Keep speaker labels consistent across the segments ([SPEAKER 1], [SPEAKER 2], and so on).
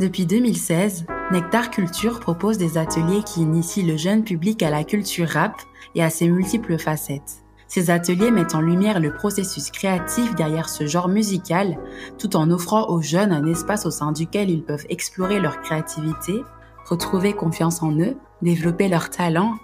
[SPEAKER 1] Depuis 2016, Nectar Culture propose des ateliers qui initient le jeune public à la culture rap et à ses multiples facettes. Ces ateliers mettent en lumière le processus créatif derrière ce genre musical, tout en offrant aux jeunes un espace au sein duquel ils peuvent explorer leur créativité, retrouver confiance en eux, développer leurs talents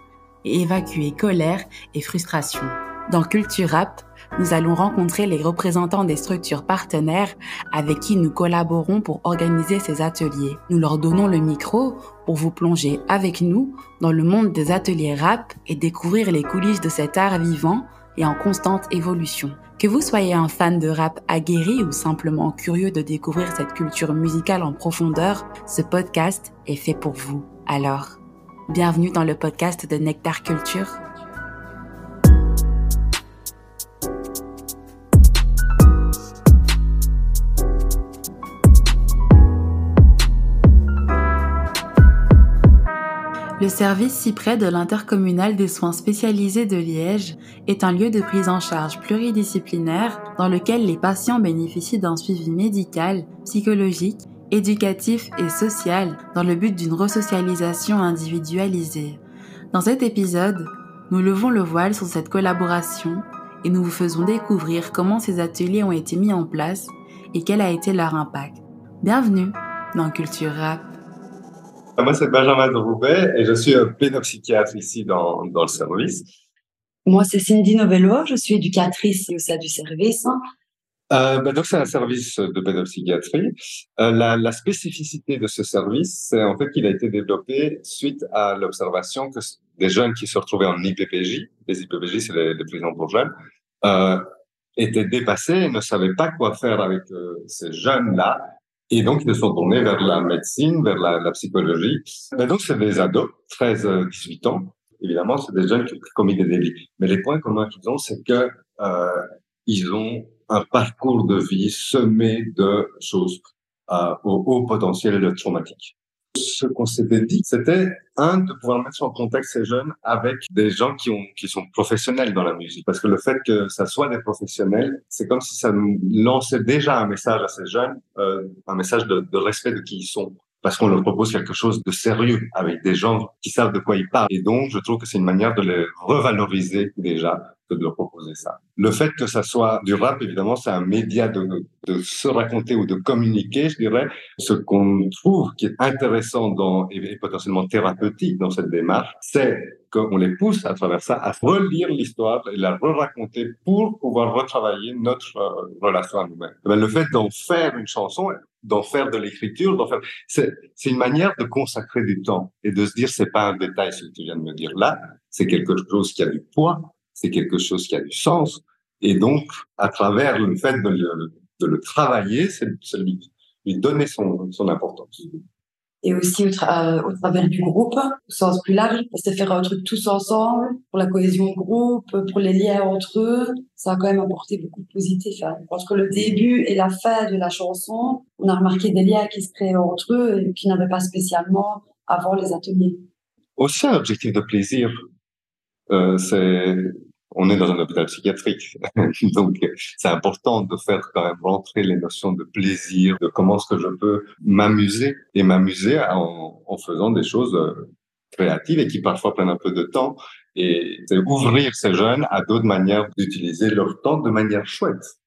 [SPEAKER 1] et évacuer colère et frustration. Dans Culture Rap, nous allons rencontrer les représentants des structures partenaires avec qui nous collaborons pour organiser ces ateliers. Nous leur donnons le micro pour vous plonger avec nous dans le monde des ateliers rap et découvrir les coulisses de cet art vivant et en constante évolution. Que vous soyez un fan de rap aguerri ou simplement curieux de découvrir cette culture musicale en profondeur, ce podcast est fait pour vous. Alors, bienvenue dans le podcast de Nectar Culture. Le service Cyprès de l'intercommunal des soins spécialisés de Liège est un lieu de prise en charge pluridisciplinaire dans lequel les patients bénéficient d'un suivi médical, psychologique, éducatif et social dans le but d'une resocialisation individualisée. Dans cet épisode, nous levons le voile sur cette collaboration et nous vous faisons découvrir comment ces ateliers ont été mis en place et quel a été leur impact. Bienvenue dans Culture Rap.
[SPEAKER 2] Moi, c'est Benjamin de Roubaix et je suis pédopsychiatre ici dans, dans le service.
[SPEAKER 3] Moi, c'est Cindy Novello, je suis éducatrice au sein du service.
[SPEAKER 2] Euh, ben donc, c'est un service de pédopsychiatrie. Euh, la, la, spécificité de ce service, c'est en fait qu'il a été développé suite à l'observation que des jeunes qui se retrouvaient en IPPJ, les IPPJ, c'est les, les, prisons pour jeunes, euh, étaient dépassés et ne savaient pas quoi faire avec ces jeunes-là et donc, ils se sont tournés vers la médecine, vers la, psychologie. Et donc, c'est des ados, 13, 18 ans. Évidemment, c'est des jeunes qui ont commis des délits. Mais les points communs qu'ils ont, c'est que euh, ont un parcours de vie semé de choses euh, au haut potentiel traumatique ce qu'on s'était dit, c'était un de pouvoir mettre en contact ces jeunes avec des gens qui ont qui sont professionnels dans la musique, parce que le fait que ça soit des professionnels, c'est comme si ça nous lançait déjà un message à ces jeunes, euh, un message de, de respect de qui ils sont parce qu'on leur propose quelque chose de sérieux avec des gens qui savent de quoi ils parlent. Et donc, je trouve que c'est une manière de les revaloriser déjà que de leur proposer ça. Le fait que ça soit du rap, évidemment, c'est un média de, de se raconter ou de communiquer, je dirais. Ce qu'on trouve qui est intéressant dans, et potentiellement thérapeutique dans cette démarche, c'est qu'on les pousse à travers ça à relire l'histoire et la re-raconter pour pouvoir retravailler notre euh, relation à nous-mêmes. Eh ben, le fait d'en faire une chanson, d'en faire de l'écriture, d'en faire, c'est, c'est une manière de consacrer du temps et de se dire c'est pas un détail ce que tu viens de me dire là, c'est quelque chose qui a du poids, c'est quelque chose qui a du sens. Et donc à travers le fait de le, de le travailler, c'est, lui, lui donner son, son importance
[SPEAKER 3] et aussi au, tra au, travers du groupe, au sens plus large, c'est faire un truc tous ensemble pour la cohésion groupe, pour les liens entre eux. Ça a quand même apporté beaucoup de positif. Hein. Entre le début et la fin de la chanson, on a remarqué des liens qui se créaient entre eux et qui n'avaient pas spécialement avant les ateliers.
[SPEAKER 2] Aussi un objectif de plaisir. Euh, c'est on est dans un hôpital psychiatrique. Donc, c'est important de faire quand même rentrer les notions de plaisir, de comment est-ce que je peux m'amuser et m'amuser en, faisant des choses euh, créatives et qui parfois prennent un peu de temps. Et c'est ouvrir ces jeunes à d'autres manières d'utiliser leur temps de manière chouette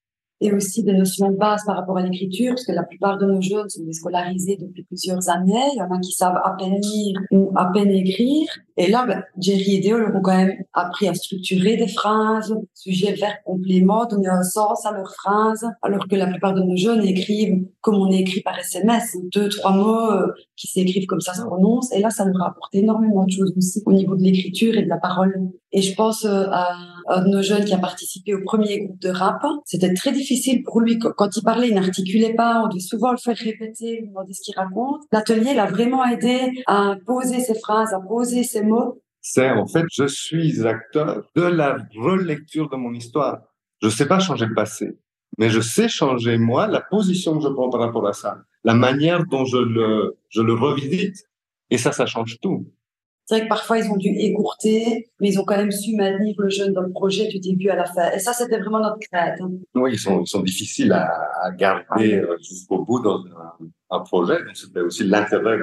[SPEAKER 3] et aussi des notions de base par rapport à l'écriture, parce que la plupart de nos jeunes sont déscolarisés depuis plusieurs années. Il y en a qui savent à peine lire ou à peine écrire. Et là, ben, Jerry et Déo leur ont quand même appris à structurer des phrases, sujet, verbe, complément, donner un sens à leurs phrases, alors que la plupart de nos jeunes écrivent comme on écrit par SMS, deux, trois mots euh, qui s'écrivent comme ça se prononcent. Et là, ça leur a apporté énormément de choses aussi au niveau de l'écriture et de la parole. Et je pense euh, à un de nos jeunes qui a participé au premier groupe de rap. C'était très difficile pour lui. Quand il parlait, il n'articulait pas. On devait souvent le faire répéter, lui demander ce qu'il raconte. L'atelier l'a vraiment aidé à poser ses phrases, à poser ses mots.
[SPEAKER 2] C'est en fait, je suis acteur de la relecture de mon histoire. Je sais pas changer le passé, mais je sais changer moi la position que je prends par rapport à ça, la manière dont je le je le revisite. Et ça, ça change tout.
[SPEAKER 3] C'est vrai que parfois ils ont dû écourter, mais ils ont quand même su maintenir le jeune dans le projet du début à la fin. Et ça, c'était vraiment notre crainte. Hein.
[SPEAKER 2] Oui, ils sont, ils sont difficiles à, à garder euh, jusqu'au bout dans un, un projet. Donc, c'était aussi l'intérêt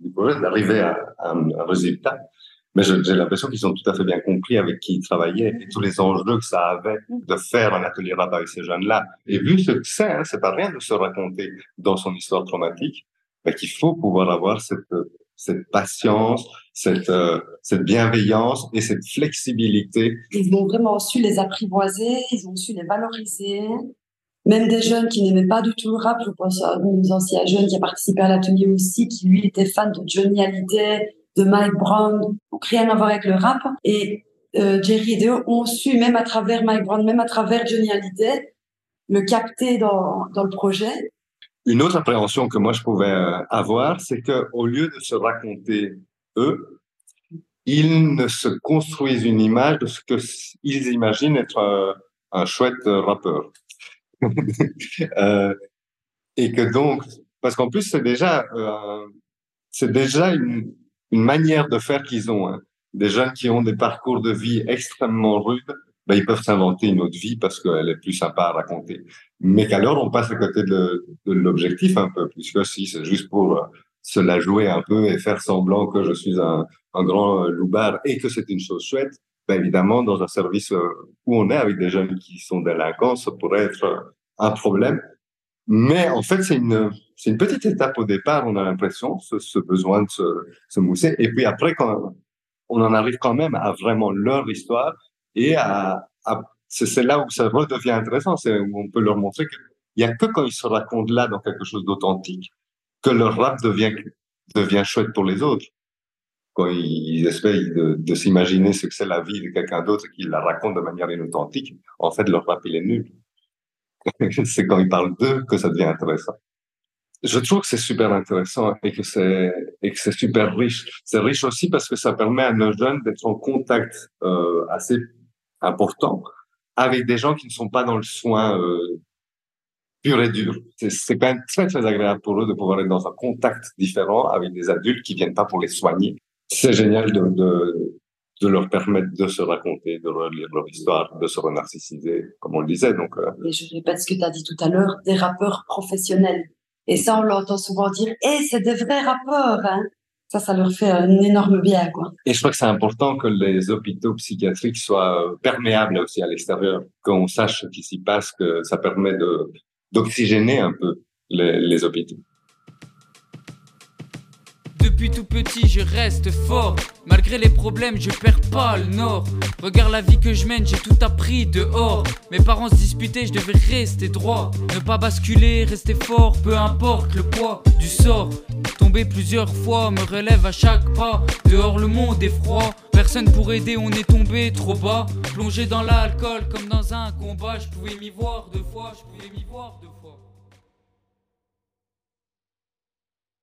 [SPEAKER 2] du projet d'arriver à, à, un, résultat. Mais j'ai l'impression qu'ils ont tout à fait bien compris avec qui ils travaillaient et tous les enjeux que ça avait de faire un atelier rap avec ces jeunes-là. Et vu ce que c'est, hein, c'est pas rien de se raconter dans son histoire traumatique, qu'il faut pouvoir avoir cette cette patience, cette, euh, cette bienveillance et cette flexibilité.
[SPEAKER 3] Ils ont vraiment su les apprivoiser, ils ont su les valoriser. Même des jeunes qui n'aimaient pas du tout le rap, je pense à un anciens jeunes qui a participé à l'atelier aussi, qui lui était fan de Johnny Hallyday, de Mike Brown, rien à voir avec le rap. Et euh, Jerry et Deo ont su, même à travers Mike Brown, même à travers Johnny Hallyday, le capter dans, dans le projet
[SPEAKER 2] une autre appréhension que moi je pouvais euh, avoir, c'est que au lieu de se raconter eux, ils ne se construisent une image de ce que ils imaginent être un, un chouette rappeur. euh, et que donc, parce qu'en plus c'est déjà, euh, c'est déjà une, une, manière de faire qu'ils ont. Hein. Des jeunes qui ont des parcours de vie extrêmement rudes, ben, ils peuvent s'inventer une autre vie parce qu'elle est plus sympa à raconter. Mais qu'alors, on passe à côté de, de l'objectif un peu, puisque si c'est juste pour euh, se la jouer un peu et faire semblant que je suis un, un grand euh, loupard et que c'est une chose chouette, ben évidemment, dans un service euh, où on est avec des jeunes qui sont délinquants, ça pourrait être un problème. Mais en fait, c'est une, petite étape au départ, on a l'impression, ce, besoin de se, se mousser. Et puis après, quand on en arrive quand même à vraiment leur histoire, et c'est là où ça redevient intéressant, c'est où on peut leur montrer qu'il y a que quand ils se racontent là dans quelque chose d'authentique que leur rap devient devient chouette pour les autres. Quand ils essayent de, de s'imaginer ce que c'est la vie de quelqu'un d'autre et qu'ils la racontent de manière inauthentique, en fait leur rap il est nul. c'est quand ils parlent d'eux que ça devient intéressant. Je trouve que c'est super intéressant et que c'est et que c'est super riche. C'est riche aussi parce que ça permet à nos jeunes d'être en contact euh, assez important avec des gens qui ne sont pas dans le soin euh, pur et dur. C'est quand même très, très agréable pour eux de pouvoir être dans un contact différent avec des adultes qui viennent pas pour les soigner. C'est génial de, de, de, leur permettre de se raconter, de relire leur histoire, de se renarcissiser, comme on le disait. Donc, euh...
[SPEAKER 3] Mais je répète ce que tu as dit tout à l'heure, des rappeurs professionnels. Et ça, on l'entend souvent dire, eh, c'est des vrais rappeurs, hein ça, ça leur fait un énorme bien, quoi.
[SPEAKER 2] Et je crois que c'est important que les hôpitaux psychiatriques soient perméables aussi à l'extérieur, qu'on sache ce qui s'y passe, que ça permet d'oxygéner un peu les, les hôpitaux.
[SPEAKER 4] Depuis tout petit, je reste fort. Malgré les problèmes, je perds pas le nord. Regarde la vie que je mène, j'ai tout appris dehors. Mes parents se disputaient, je devais rester droit. Ne pas basculer, rester fort, peu importe le poids du sort. Tomber plusieurs fois me relève à chaque pas. Dehors, le monde est froid. Personne pour aider, on est tombé trop bas. Plongé dans l'alcool comme dans un combat, je pouvais m'y voir deux fois, je pouvais m'y voir deux fois.